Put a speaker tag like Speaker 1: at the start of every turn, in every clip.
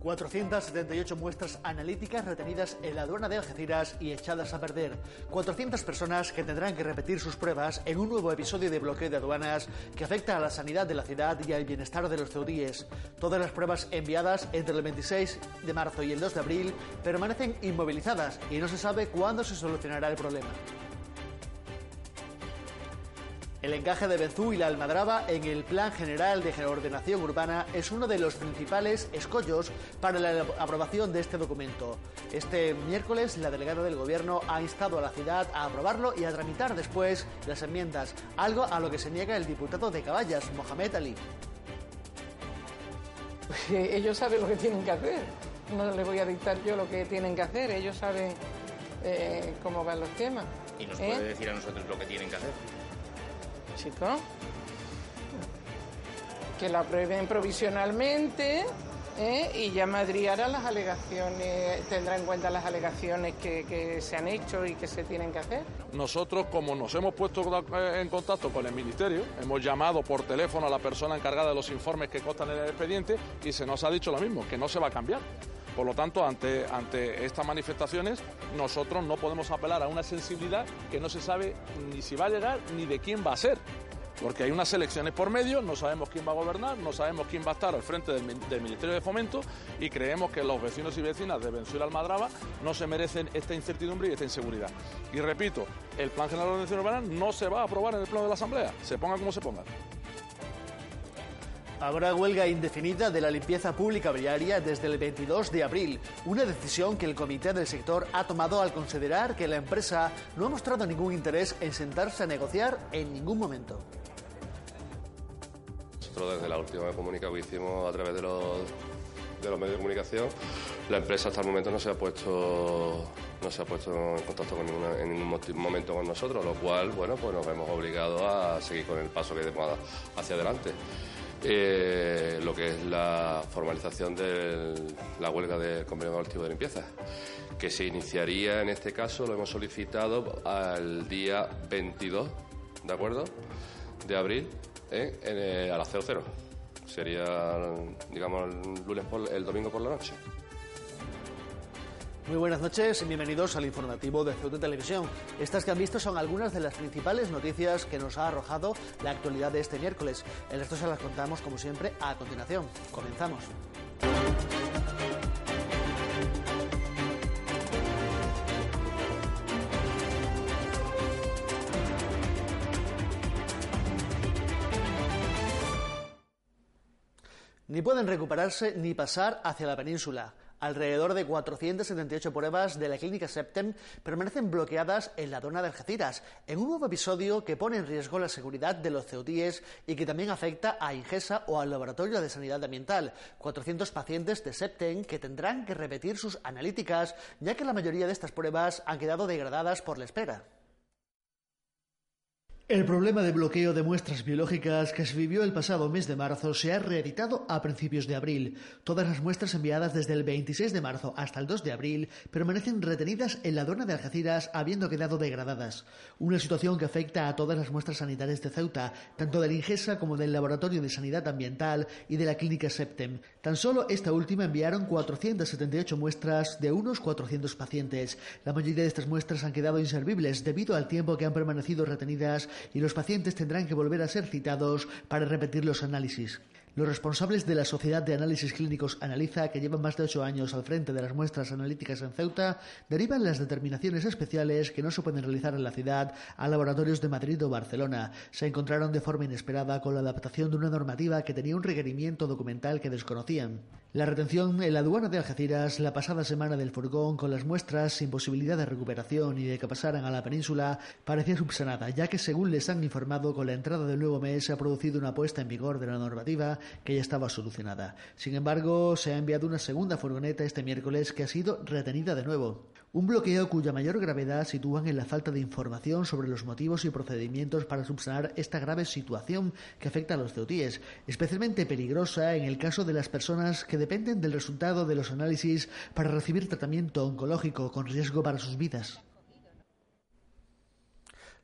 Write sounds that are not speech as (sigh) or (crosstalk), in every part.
Speaker 1: 478 muestras analíticas retenidas en la aduana de Algeciras y echadas a perder. 400 personas que tendrán que repetir sus pruebas en un nuevo episodio de bloqueo de aduanas que afecta a la sanidad de la ciudad y al bienestar de los ceudíes. Todas las pruebas enviadas entre el 26 de marzo y el 2 de abril permanecen inmovilizadas y no se sabe cuándo se solucionará el problema. El encaje de Benzú y la Almadraba en el Plan General de Ordenación Urbana es uno de los principales escollos para la aprobación de este documento. Este miércoles, la delegada del Gobierno ha instado a la ciudad a aprobarlo y a tramitar después las enmiendas, algo a lo que se niega el diputado de Caballas, Mohamed Ali.
Speaker 2: Ellos saben lo que tienen que hacer. No les voy a dictar yo lo que tienen que hacer. Ellos saben eh, cómo van los temas.
Speaker 3: ¿Y nos puede
Speaker 2: ¿Eh?
Speaker 3: decir a nosotros lo que tienen que hacer?
Speaker 2: Chico. Que la aprueben provisionalmente ¿eh? y ya Madrid hará las alegaciones, tendrá en cuenta las alegaciones que, se han hecho y que se tienen que hacer.
Speaker 4: Nosotros, como nos hemos puesto en contacto con el Ministerio, hemos llamado por teléfono a la persona encargada de los informes que constan en el expediente y se nos ha dicho lo mismo, que no se va a cambiar. Por lo tanto, ante, ante estas manifestaciones, nosotros no podemos apelar a una sensibilidad que no se sabe ni si va a llegar ni de quién va a ser. Porque hay unas elecciones por medio, no sabemos quién va a gobernar, no sabemos quién va a estar al frente del, Ministerio de Fomento y creemos que los vecinos y vecinas de Venezuela Almadraba no se merecen esta incertidumbre y esta inseguridad. Y repito, el Plan General de Ordenación Urbana no se va a aprobar en el pleno de la Asamblea, se ponga como se ponga.
Speaker 1: Habrá huelga indefinida de la limpieza pública viaria desde el 22 de abril, una decisión que el comité del sector ha tomado al considerar que la empresa no ha mostrado ningún interés en sentarse a negociar en ningún momento.
Speaker 5: Nosotros desde la última comunicación que hicimos a través de los, de los medios de comunicación, la empresa hasta el momento no se ha puesto no se ha puesto en contacto con en ningún momento con nosotros, lo cual bueno pues nos vemos obligados a seguir con el paso que demos hacia adelante. Eh, lo que es la formalización de la huelga del convenio colectivo de limpieza, que se iniciaría en este caso, lo hemos solicitado al día 22, ¿de acuerdo? De abril, ¿eh? en, a las 00. Sería, digamos, el, lunes por, el domingo por la noche.
Speaker 1: Muy buenas noches y bienvenidos al informativo de Ceuta Televisión. Estas que han visto son algunas de las principales noticias que nos ha arrojado la actualidad de este miércoles. El resto se las contamos, como siempre, a continuación. Comenzamos. Ni pueden recuperarse ni pasar hacia la península. Alrededor de 478 pruebas de la clínica Septem permanecen bloqueadas en la zona de Algeciras, en un nuevo episodio que pone en riesgo la seguridad de los ceutíes y que también afecta a Ingesa o al Laboratorio de Sanidad Ambiental. 400 pacientes de Septem que tendrán que repetir sus analíticas, ya que la mayoría de estas pruebas han quedado degradadas por la espera. El problema de bloqueo de muestras biológicas que se vivió el pasado mes de marzo se ha reeditado a principios de abril. Todas las muestras enviadas desde el 26 de marzo hasta el 2 de abril permanecen retenidas en la aduana de Algeciras habiendo quedado degradadas. Una situación que afecta a todas las muestras sanitarias de Ceuta, tanto del Ingesa como del Laboratorio de Sanidad Ambiental y de la Clínica Septem. Tan solo esta última enviaron 478 muestras de unos 400 pacientes. La mayoría de estas muestras han quedado inservibles debido al tiempo que han permanecido retenidas y los pacientes tendrán que volver a ser citados para repetir los análisis. Los responsables de la Sociedad de Análisis Clínicos Analiza, que llevan más de ocho años al frente de las muestras analíticas en Ceuta, derivan las determinaciones especiales que no se pueden realizar en la ciudad a laboratorios de Madrid o Barcelona. Se encontraron de forma inesperada con la adaptación de una normativa que tenía un requerimiento documental que desconocían. La retención en la aduana de Algeciras la pasada semana del furgón con las muestras sin posibilidad de recuperación y de que pasaran a la península parecía subsanada, ya que según les han informado con la entrada del nuevo mes se ha producido una puesta en vigor de la normativa que ya estaba solucionada. Sin embargo, se ha enviado una segunda furgoneta este miércoles que ha sido retenida de nuevo. Un bloqueo cuya mayor gravedad sitúan en la falta de información sobre los motivos y procedimientos para subsanar esta grave situación que afecta a los ceutíes, especialmente peligrosa en el caso de las personas que dependen del resultado de los análisis para recibir tratamiento oncológico con riesgo para sus vidas.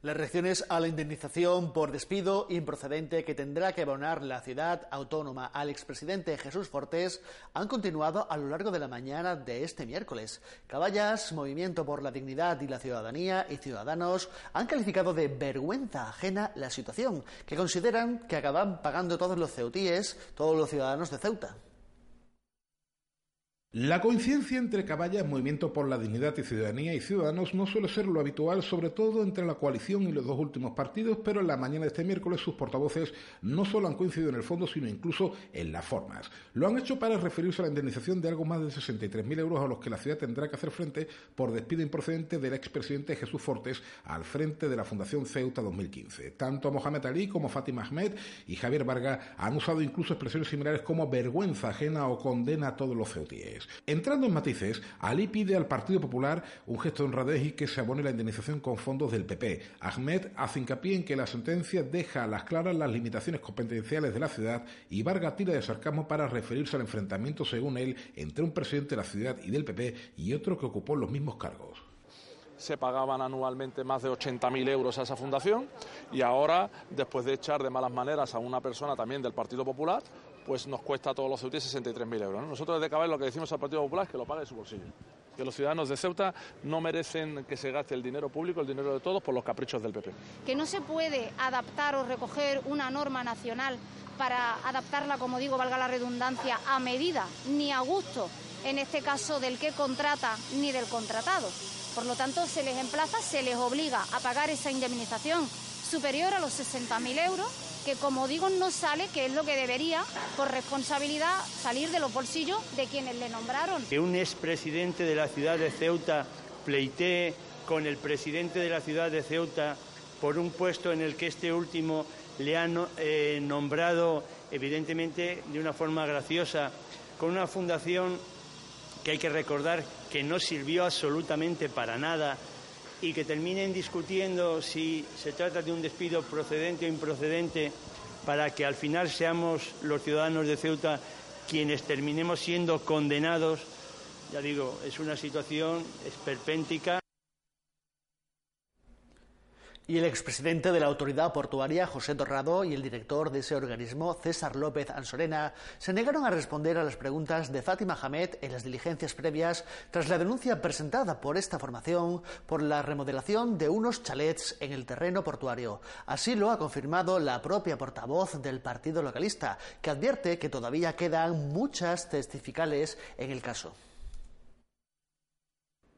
Speaker 1: Las reacciones a la indemnización por despido improcedente que tendrá que abonar la ciudad autónoma al expresidente Jesús Fortés han continuado a lo largo de la mañana de este miércoles. Caballas, Movimiento por la Dignidad y la Ciudadanía y Ciudadanos han calificado de vergüenza ajena la situación, que consideran que acaban pagando todos los ceutíes, todos los ciudadanos de Ceuta.
Speaker 3: La coincidencia entre caballas, Movimiento por la Dignidad y Ciudadanía y Ciudadanos no suele ser lo habitual, sobre todo entre la coalición y los dos últimos partidos, pero en la mañana de este miércoles sus portavoces no solo han coincidido en el fondo, sino incluso en las formas. Lo han hecho para referirse a la indemnización de algo más de 63.000 euros a los que la ciudad tendrá que hacer frente por despido improcedente del expresidente Jesús Fortes al frente de la Fundación Ceuta 2015. Tanto Mohamed Ali como Fatima Ahmed y Javier Varga han usado incluso expresiones similares como vergüenza ajena o condena a todos los ceutíes. Entrando en matices, Ali pide al Partido Popular un gesto de honradez y que se abone la indemnización con fondos del PP. Ahmed hace hincapié en que la sentencia deja a las claras las limitaciones competenciales de la ciudad y Varga tira de sarcasmo para referirse al enfrentamiento, según él, entre un presidente de la ciudad y del PP y otro que ocupó los mismos cargos
Speaker 4: se pagaban anualmente más de 80.000 euros a esa fundación y ahora, después de echar de malas maneras a una persona también del Partido Popular, pues nos cuesta a todos los ceutíes 63.000 euros. Nosotros desde Cabal lo que decimos al Partido Popular es que lo pague de su bolsillo. Que los ciudadanos de Ceuta no merecen que se gaste el dinero público, el dinero de todos, por los caprichos del PP.
Speaker 6: Que no se puede adaptar o recoger una norma nacional para adaptarla, como digo, valga la redundancia, a medida ni a gusto, en este caso del que contrata ni del contratado. Por lo tanto, se les emplaza, se les obliga a pagar esa indemnización superior a los 60.000 euros que como digo no sale, que es lo que debería, por responsabilidad, salir de los bolsillos de quienes le nombraron.
Speaker 7: Que un expresidente de la ciudad de Ceuta pleitee con el presidente de la ciudad de Ceuta por un puesto en el que este último le ha eh, nombrado, evidentemente, de una forma graciosa, con una fundación que hay que recordar que no sirvió absolutamente para nada y que terminen discutiendo si se trata de un despido procedente o improcedente para que al final seamos los ciudadanos de Ceuta quienes terminemos siendo condenados, ya digo, es una situación esperpéntica.
Speaker 1: Y el expresidente de la autoridad portuaria, José Torrado, y el director de ese organismo, César López Ansorena, se negaron a responder a las preguntas de Fátima Hamed en las diligencias previas tras la denuncia presentada por esta formación por la remodelación de unos chalets en el terreno portuario. Así lo ha confirmado la propia portavoz del partido localista, que advierte que todavía quedan muchas testificales en el caso.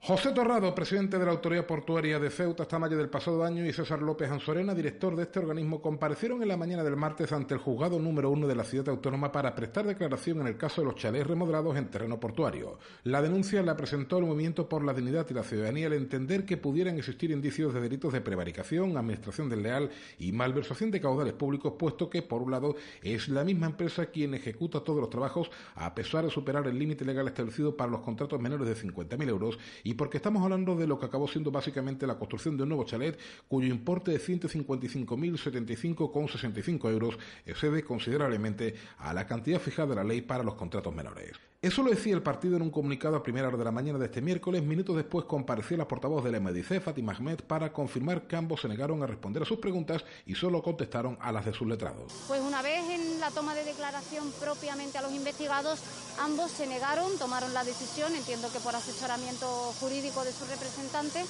Speaker 3: José Torrado, presidente de la Autoridad Portuaria de Ceuta hasta mayo del pasado año, y César López Ansorena, director de este organismo, comparecieron en la mañana del martes ante el juzgado número uno de la ciudad autónoma para prestar declaración en el caso de los chalés remodelados en terreno portuario. La denuncia la presentó el Movimiento por la Dignidad y la Ciudadanía al entender que pudieran existir indicios de delitos de prevaricación, administración desleal y malversación de caudales públicos, puesto que, por un lado, es la misma empresa quien ejecuta todos los trabajos a pesar de superar el límite legal establecido para los contratos menores de 50.000 euros y porque estamos hablando de lo que acabó siendo básicamente la construcción de un nuevo chalet cuyo importe de 155.075,65 euros excede considerablemente a la cantidad fijada de la ley para los contratos menores. Eso lo decía el partido en un comunicado a primera hora de la mañana de este miércoles. Minutos después compareció la portavoz del MDC, Fatima Ahmed, para confirmar que ambos se negaron a responder a sus preguntas y solo contestaron a las de sus letrados.
Speaker 6: Pues una vez la toma de declaración propiamente a los investigados, ambos se negaron, tomaron la decisión, entiendo que por asesoramiento jurídico de su representante,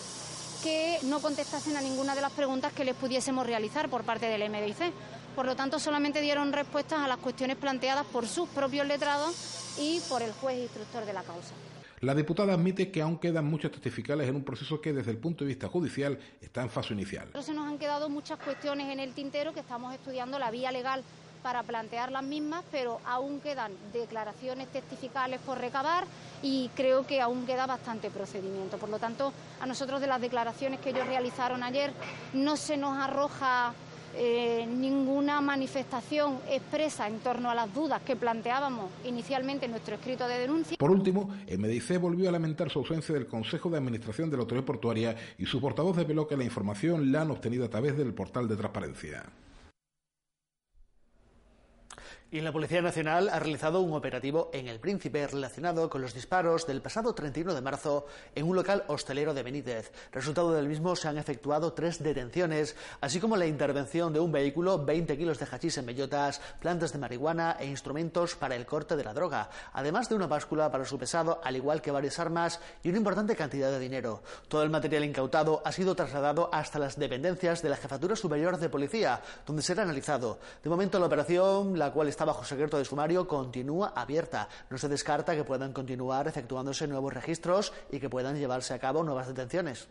Speaker 6: que no contestasen a ninguna de las preguntas que les pudiésemos realizar por parte del MDC. Por lo tanto, solamente dieron respuestas a las cuestiones planteadas por sus propios letrados y por el juez instructor de la causa.
Speaker 3: La diputada admite que aún quedan muchos testificales en un proceso que desde el punto de vista judicial está en fase inicial.
Speaker 6: Se nos han quedado muchas cuestiones en el tintero que estamos estudiando la vía legal para plantear las mismas, pero aún quedan declaraciones testificales por recabar y creo que aún queda bastante procedimiento. Por lo tanto, a nosotros de las declaraciones que ellos realizaron ayer no se nos arroja eh, ninguna manifestación expresa en torno a las dudas que planteábamos inicialmente en nuestro escrito de denuncia.
Speaker 3: Por último, el Medice volvió a lamentar su ausencia del Consejo de Administración de la Autoridad Portuaria y su portavoz desveló que la información la han obtenido a través del portal de transparencia.
Speaker 1: Y la Policía Nacional ha realizado un operativo en El Príncipe relacionado con los disparos del pasado 31 de marzo en un local hostelero de Benítez. Resultado del mismo se han efectuado tres detenciones, así como la intervención de un vehículo, 20 kilos de hachís en bellotas, plantas de marihuana e instrumentos para el corte de la droga, además de una báscula para su pesado, al igual que varias armas y una importante cantidad de dinero. Todo el material incautado ha sido trasladado hasta las dependencias de la Jefatura Superior de Policía, donde será analizado. De momento la operación, la cual está bajo secreto de sumario, continúa abierta. No se descarta que puedan continuar efectuándose nuevos registros y que puedan llevarse a cabo nuevas detenciones.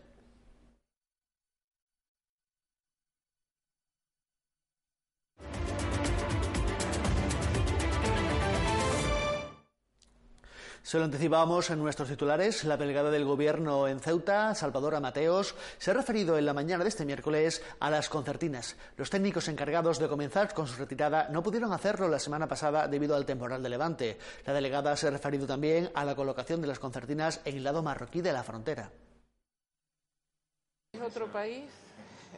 Speaker 1: Se lo anticipábamos en nuestros titulares. La delegada del Gobierno en Ceuta, Salvadora Mateos, se ha referido en la mañana de este miércoles a las concertinas. Los técnicos encargados de comenzar con su retirada no pudieron hacerlo la semana pasada debido al temporal de Levante. La delegada se ha referido también a la colocación de las concertinas en el lado marroquí de la frontera.
Speaker 2: Es otro país,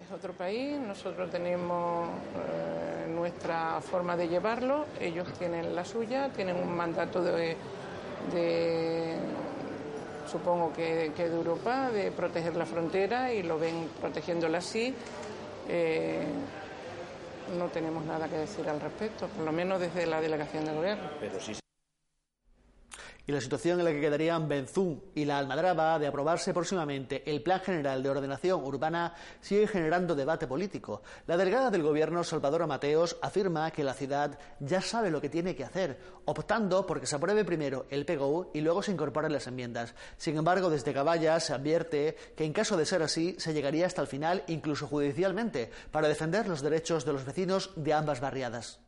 Speaker 2: es otro país. Nosotros tenemos eh, nuestra forma de llevarlo, ellos tienen la suya, tienen un mandato de de supongo que, de Europa, de proteger la frontera y lo ven protegiéndola así. Eh, no tenemos nada que decir al respecto, por lo menos desde la delegación del gobierno. Pero sí
Speaker 1: y la situación en la que quedarían Benzún y la Almadraba de aprobarse próximamente el Plan General de Ordenación Urbana sigue generando debate político. La delegada del Gobierno, Salvador Mateos, afirma que la ciudad ya sabe lo que tiene que hacer, optando porque se apruebe primero el PGU y luego se incorporen las enmiendas. Sin embargo, desde Caballas se advierte que en caso de ser así, se llegaría hasta el final, incluso judicialmente, para defender los derechos de los vecinos de ambas barriadas.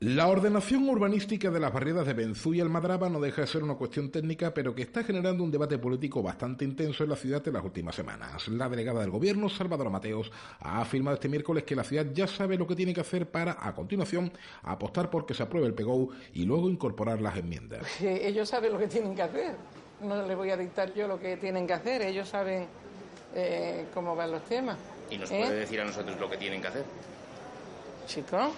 Speaker 3: La ordenación urbanística de las barriadas de Benzú y Almadraba no deja de ser una cuestión técnica, pero que está generando un debate político bastante intenso en la ciudad en las últimas semanas. La delegada del gobierno, Salvador Mateos, ha afirmado este miércoles que la ciudad ya sabe lo que tiene que hacer para, a continuación, apostar por que se apruebe el PGO y luego incorporar las enmiendas. (laughs)
Speaker 2: Ellos saben lo que tienen que hacer. No les voy a dictar yo lo que tienen que hacer. Ellos saben eh, cómo van los temas.
Speaker 8: ¿Y nos puede ¿Eh? decir a nosotros lo que tienen que hacer?
Speaker 2: Chicos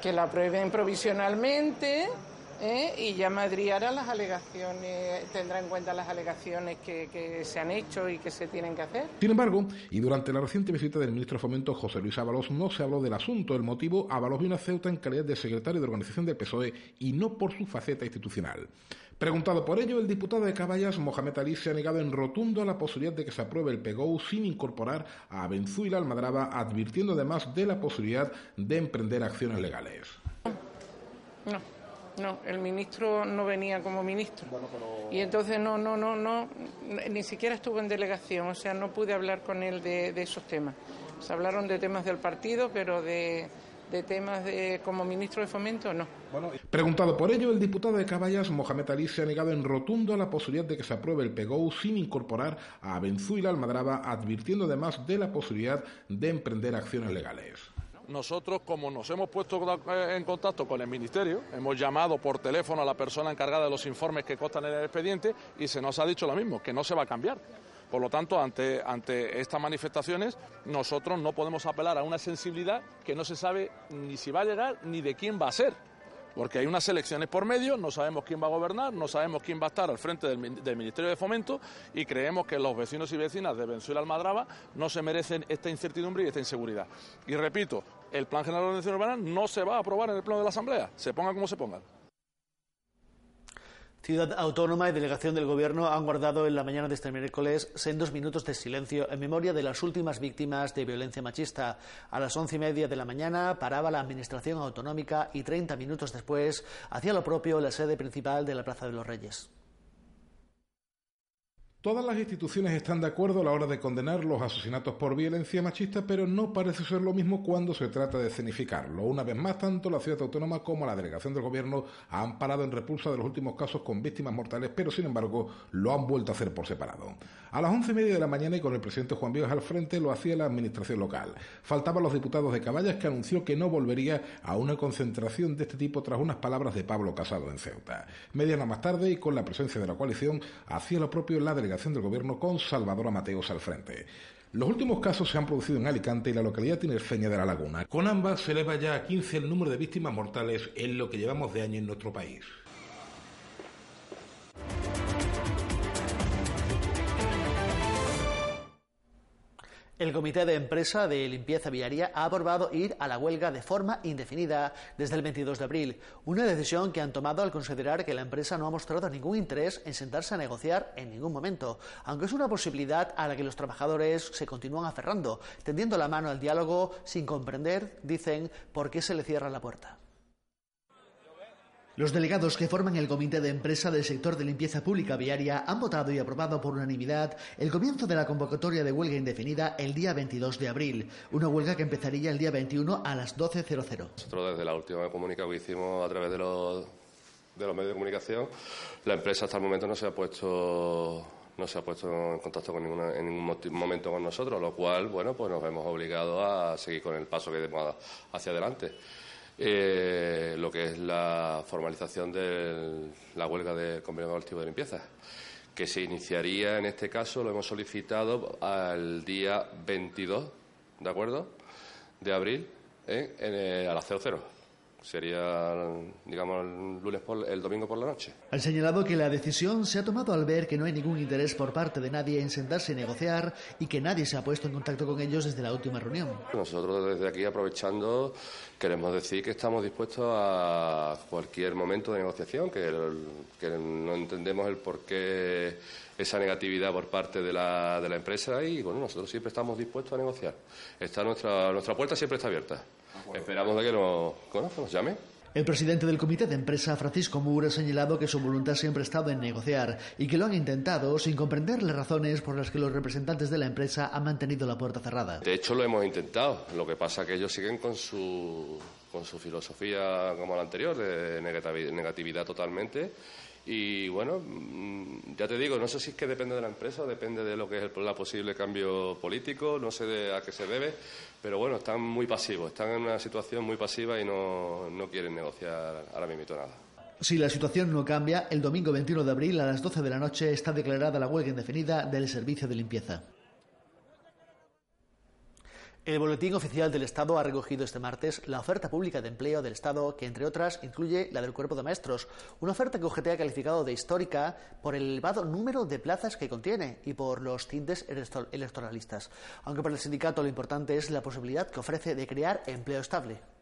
Speaker 2: que la aprueben provisionalmente ¿eh? y ya Madrid hará las alegaciones, tendrá en cuenta las alegaciones que, se han hecho y que se tienen que hacer.
Speaker 3: Sin embargo, y durante la reciente visita del ministro de Fomento José Luis Ábalos, no se habló del asunto. El motivo, Ábalos vino a Ceuta en calidad de secretario de organización del PSOE y no por su faceta institucional. Preguntado por ello, el diputado de Caballas, Mohamed Ali, se ha negado en rotundo a la posibilidad de que se apruebe el PGO sin incorporar a Benzú y la Almadraba, advirtiendo además de la posibilidad de emprender acciones legales.
Speaker 2: No, no, el ministro no venía como ministro. Y entonces no, no, no, no, ni siquiera estuvo en delegación, o sea, no pude hablar con él de, de esos temas. Se hablaron de temas del partido, pero de de temas de como ministro de Fomento, no.
Speaker 3: preguntado por ello, el diputado de Caballas, Mohamed Ali, se ha negado en rotundo a la posibilidad de que se apruebe el PGO sin incorporar a Benzú y la Almadraba, advirtiendo además de la posibilidad de emprender acciones legales.
Speaker 4: Nosotros, como nos hemos puesto en contacto con el Ministerio, hemos llamado por teléfono a la persona encargada de los informes que constan en el expediente y se nos ha dicho lo mismo, que no se va a cambiar. Por lo tanto, ante, ante estas manifestaciones, nosotros no podemos apelar a una sensibilidad que no se sabe ni si va a llegar ni de quién va a ser. Porque hay unas elecciones por medio, no sabemos quién va a gobernar, no sabemos quién va a estar al frente del, Ministerio de Fomento y creemos que los vecinos y vecinas de Venezuela Almadraba no se merecen esta incertidumbre y esta inseguridad. Y repito, el Plan General de Ordenación Urbana no se va a aprobar en el pleno de la Asamblea, se ponga como se ponga.
Speaker 1: Ciudad Autónoma y Delegación del Gobierno han guardado en la mañana de este miércoles sendos minutos de silencio en memoria de las últimas víctimas de violencia machista. A las once y media de la mañana paraba la Administración Autonómica y treinta minutos después hacía lo propio la sede principal de la Plaza de los Reyes.
Speaker 3: Todas las instituciones están de acuerdo a la hora de condenar los asesinatos por violencia machista, pero no parece ser lo mismo cuando se trata de escenificarlo. Una vez más, tanto la ciudad autónoma como la delegación del gobierno han parado en repulsa de los últimos casos con víctimas mortales, pero sin embargo lo han vuelto a hacer por separado. A las once y media de la mañana y con el presidente Juan Vivas al frente lo hacía la administración local. Faltaban los diputados de Caballas que anunció que no volvería a una concentración de este tipo tras unas palabras de Pablo Casado en Ceuta. Media más tarde y con la presencia de la coalición hacía lo propio la delegación del Gobierno con Salvador Mateos al frente. Los últimos casos se han producido en Alicante y la localidad tinerfeña de La Laguna. Con ambas se eleva ya a 15 el número de víctimas mortales en lo que llevamos de año en nuestro país.
Speaker 1: El Comité de Empresa de Limpieza Viaria ha aprobado ir a la huelga de forma indefinida desde el 22 de abril, una decisión que han tomado al considerar que la empresa no ha mostrado ningún interés en sentarse a negociar en ningún momento, aunque es una posibilidad a la que los trabajadores se continúan aferrando, tendiendo la mano al diálogo sin comprender, dicen, por qué se le cierra la puerta. Los delegados que forman el comité de empresa del sector de limpieza pública viaria han votado y aprobado por unanimidad el comienzo de la convocatoria de huelga indefinida el día 22 de abril, una huelga que empezaría el día 21 a las 12.00.
Speaker 5: Nosotros desde la última comunicación que hicimos a través de los, de los medios de comunicación, la empresa hasta el momento no se ha puesto no se ha puesto en contacto con ninguna, en ningún momento con nosotros, lo cual, bueno, pues nos hemos obligado a seguir con el paso que demos hacia adelante. Eh, lo que es la formalización de la huelga de convenio colectivo de limpieza, que se iniciaría en este caso, lo hemos solicitado al día 22, ¿de acuerdo?, de abril, en, a las 00 sería, digamos, el, lunes el domingo por la noche.
Speaker 1: Han señalado que la decisión se ha tomado al ver que no hay ningún interés por parte de nadie en sentarse y negociar y que nadie se ha puesto en contacto con ellos desde la última reunión.
Speaker 5: Nosotros desde aquí, aprovechando, queremos decir que estamos dispuestos a cualquier momento de negociación, que, que no entendemos el por qué esa negatividad por parte de la, de la empresa y, bueno, nosotros siempre estamos dispuestos a negociar. Está nuestra, nuestra puerta siempre está abierta. Esperamos de que nos, nos llame.
Speaker 1: El presidente del comité de empresa, Francisco Moore, ha señalado que su voluntad siempre ha estado en negociar y que lo han intentado sin comprender las razones por las que los representantes de la empresa han mantenido la puerta cerrada.
Speaker 5: De hecho, lo hemos intentado. Lo que pasa es que ellos siguen con su, con su filosofía como la anterior, de negatividad totalmente y bueno, mm, ya te digo, no sé si es que depende de la empresa depende de lo que es el la posible cambio político, no sé a qué se debe, pero bueno, están muy pasivos, están en una situación muy pasiva y no, no quieren negociar ahora mismo nada.
Speaker 1: Si la situación no cambia, el domingo 21 de abril a las 12 de la noche está declarada la huelga indefinida del servicio de limpieza. El Boletín Oficial del Estado ha recogido este martes la oferta pública de empleo del Estado, que entre otras incluye la del Cuerpo de Maestros, una oferta que UGT ha calificado de histórica por el elevado número de plazas que contiene y por los tintes electoralistas, aunque para el sindicato lo importante es la posibilidad que ofrece de crear empleo estable.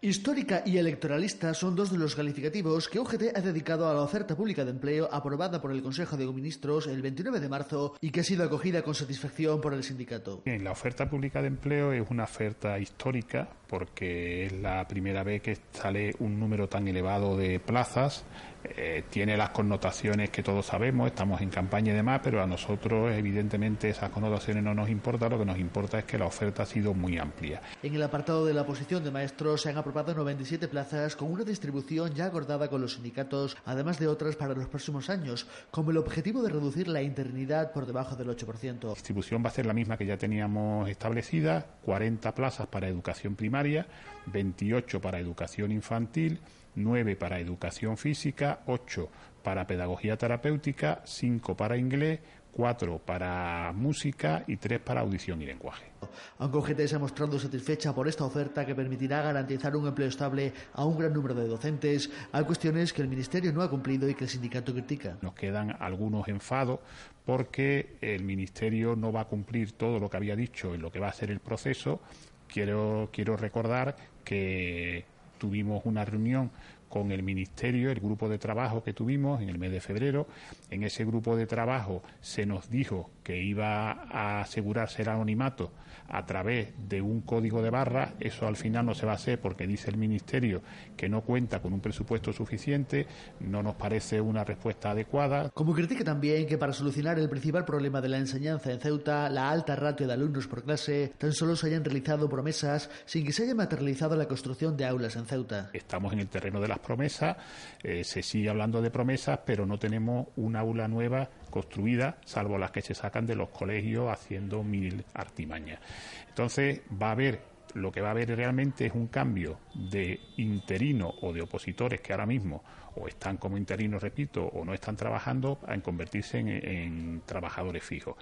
Speaker 1: Histórica y electoralista son dos de los calificativos que UGT ha dedicado a la oferta pública de empleo aprobada por el Consejo de Ministros el 29 de marzo y que ha sido acogida con satisfacción por el sindicato.
Speaker 9: la oferta pública de empleo es una oferta histórica porque es la primera vez que sale un número tan elevado de plazas eh, tiene las connotaciones que todos sabemos, estamos en campaña y demás, pero a nosotros evidentemente esas connotaciones no nos importan, lo que nos importa es que la oferta ha sido muy amplia.
Speaker 1: En el apartado de la posición de maestros se han aprobado 97 plazas con una distribución ya acordada con los sindicatos, además de otras para los próximos años, como el objetivo de reducir la interinidad por debajo del 8%. La
Speaker 9: distribución va a ser la misma que ya teníamos establecida, 40 plazas para educación primaria, 28 para educación infantil, 9 para educación física, 8 para pedagogía terapéutica, 5 para inglés, 4 para música y 3 para audición y lenguaje.
Speaker 1: Aunque UGT se ha mostrado satisfecha por esta oferta que permitirá garantizar un empleo estable a un gran número de docentes, hay cuestiones que el Ministerio no ha cumplido y que el sindicato critica.
Speaker 9: Nos quedan algunos enfados porque el Ministerio no va a cumplir todo lo que había dicho en lo que va a ser el proceso. Quiero, quiero recordar que tuvimos una reunión con el Ministerio, el grupo de trabajo que tuvimos en el mes de febrero. En ese grupo de trabajo se nos dijo que iba a asegurarse el anonimato a través de un código de barra. Eso al final no se va a hacer porque dice el Ministerio que no cuenta con un presupuesto suficiente, no nos parece una respuesta adecuada.
Speaker 1: Como critica también que para solucionar el principal problema de la enseñanza en Ceuta, la alta ratio de alumnos por clase, tan solo se hayan realizado promesas sin que se haya materializado la construcción de aulas en Ceuta.
Speaker 9: Estamos en el terreno de las promesas, eh, se sigue hablando de promesas, pero no tenemos una aula nueva construida, salvo las que se sacan de los colegios haciendo mil artimañas. Entonces va a haber lo que va a haber realmente es un cambio de interino o de opositores que ahora mismo o están como interinos, repito, o no están trabajando, en convertirse en, en, trabajadores fijos.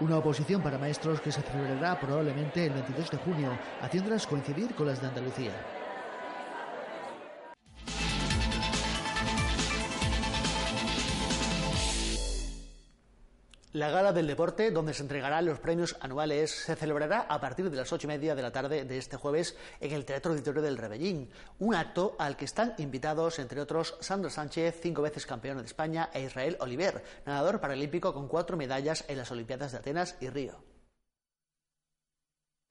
Speaker 1: Una oposición para maestros que se celebrará probablemente el 22 de junio, haciéndolas coincidir con las de Andalucía. La gala del deporte, donde se entregarán los premios anuales, se celebrará a partir de las ocho y media de la tarde de este jueves en el Teatro Auditorio del Rebellín. Un acto al que están invitados, entre otros, Sandro Sánchez, cinco veces campeón de España, e Israel Oliver, nadador paralímpico con cuatro medallas en las Olimpiadas de Atenas y Río.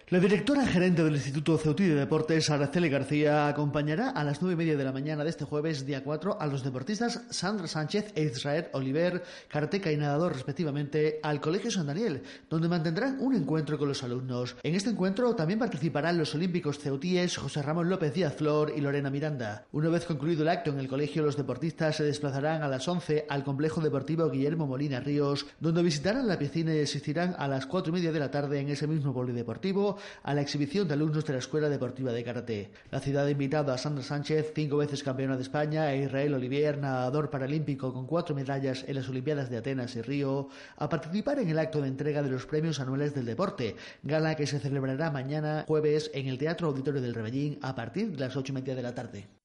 Speaker 1: La directora gerente del Instituto Ceutí de Deportes, Araceli García, acompañará a las nueve y media de la mañana de este jueves, día 4, a los deportistas Sandra Sánchez e Israel Oliver, Carteca y nadador respectivamente, al Colegio San Daniel, donde mantendrán un encuentro con los alumnos. En este encuentro también participarán los olímpicos ceutíes José Ramón López Díaz Flor y Lorena Miranda. Una vez concluido el acto en el colegio, los deportistas se desplazarán a las 11 al complejo deportivo Guillermo Molina Ríos, donde visitarán la piscina y asistirán a las cuatro y media de la tarde en ese mismo polideportivo a la exhibición de alumnos de la Escuela Deportiva de Karate. La ciudad ha invitado a Sandra Sánchez, cinco veces campeona de España, e Israel Olivier, nadador paralímpico con cuatro medallas en las Olimpiadas de Atenas y Río, a participar en el acto de entrega de los premios anuales del deporte, gala que se celebrará mañana jueves en el Teatro Auditorio del Rebellín a partir de las ocho y media de la tarde.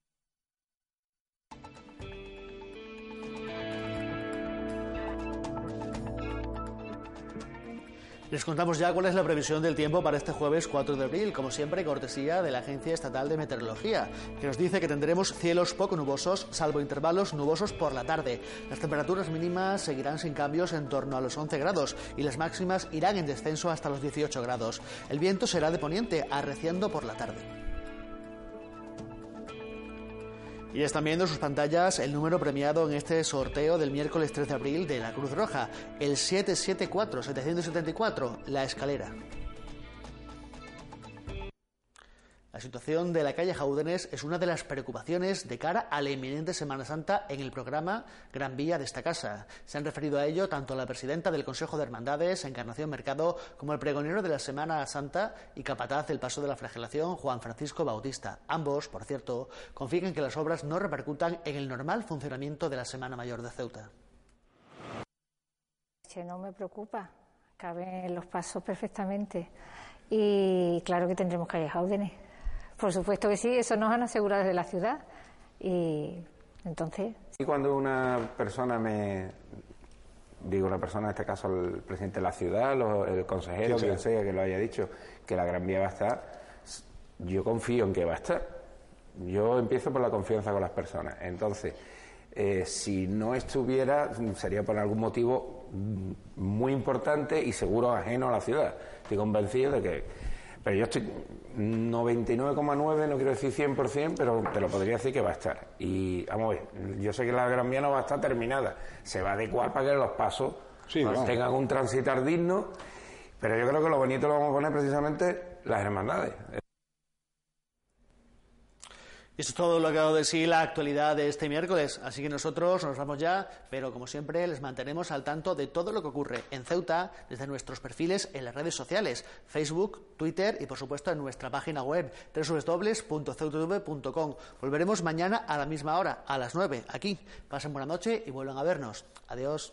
Speaker 1: Les contamos ya cuál es la previsión del tiempo para este jueves 4 de abril, como siempre cortesía de la Agencia Estatal de Meteorología, que nos dice que tendremos cielos poco nubosos, salvo intervalos nubosos por la tarde. Las temperaturas mínimas seguirán sin cambios en torno a los 11 grados y las máximas irán en descenso hasta los 18 grados. El viento será de poniente, arreciando por la tarde. Y están viendo en sus pantallas el número premiado en este sorteo del miércoles 3 de abril de la Cruz Roja, el 774-774, la escalera. La situación de la calle Jaúdenes es una de las preocupaciones de cara a la inminente Semana Santa en el programa Gran Vía de esta casa. Se han referido a ello tanto la presidenta del Consejo de Hermandades, Encarnación Mercado, como el pregonero de la Semana Santa y capataz del Paso de la Flagelación, Juan Francisco Bautista. Ambos, por cierto, confían en que las obras no repercutan en el normal funcionamiento de la Semana Mayor de Ceuta.
Speaker 10: No me preocupa, caben los pasos perfectamente. Y claro que tendremos calle Jaúdenes por supuesto que sí, eso nos han asegurado desde la ciudad. Y entonces.
Speaker 11: Y cuando una persona me. Digo, una persona, en este caso el presidente de la ciudad, el consejero, quien sea que lo haya dicho, que la Gran Vía va a estar, yo confío en que va a estar. Yo empiezo por la confianza con las personas. Entonces, eh, si no estuviera, sería por algún motivo muy importante y seguro ajeno a la ciudad. Estoy convencido de que pero yo estoy 99,9, no quiero decir 100%, pero te lo podría decir que va a estar. Y vamos a ver, yo sé que la Gran Vía no va a estar terminada. Se va a adecuar para que los pasos tengan un transitar digno. Pero yo creo que lo bonito lo vamos a poner precisamente las hermandades.
Speaker 1: Esto es todo lo que ha dado de sí la actualidad de este miércoles. Así que nosotros nos vamos ya, pero como siempre les mantenemos al tanto de todo lo que ocurre en Ceuta desde nuestros perfiles en las redes sociales, Facebook, Twitter y por supuesto en nuestra página web www.ceutv.com. Volveremos mañana a la misma hora, a las 9, aquí. Pasen buena noche y vuelvan a vernos. Adiós.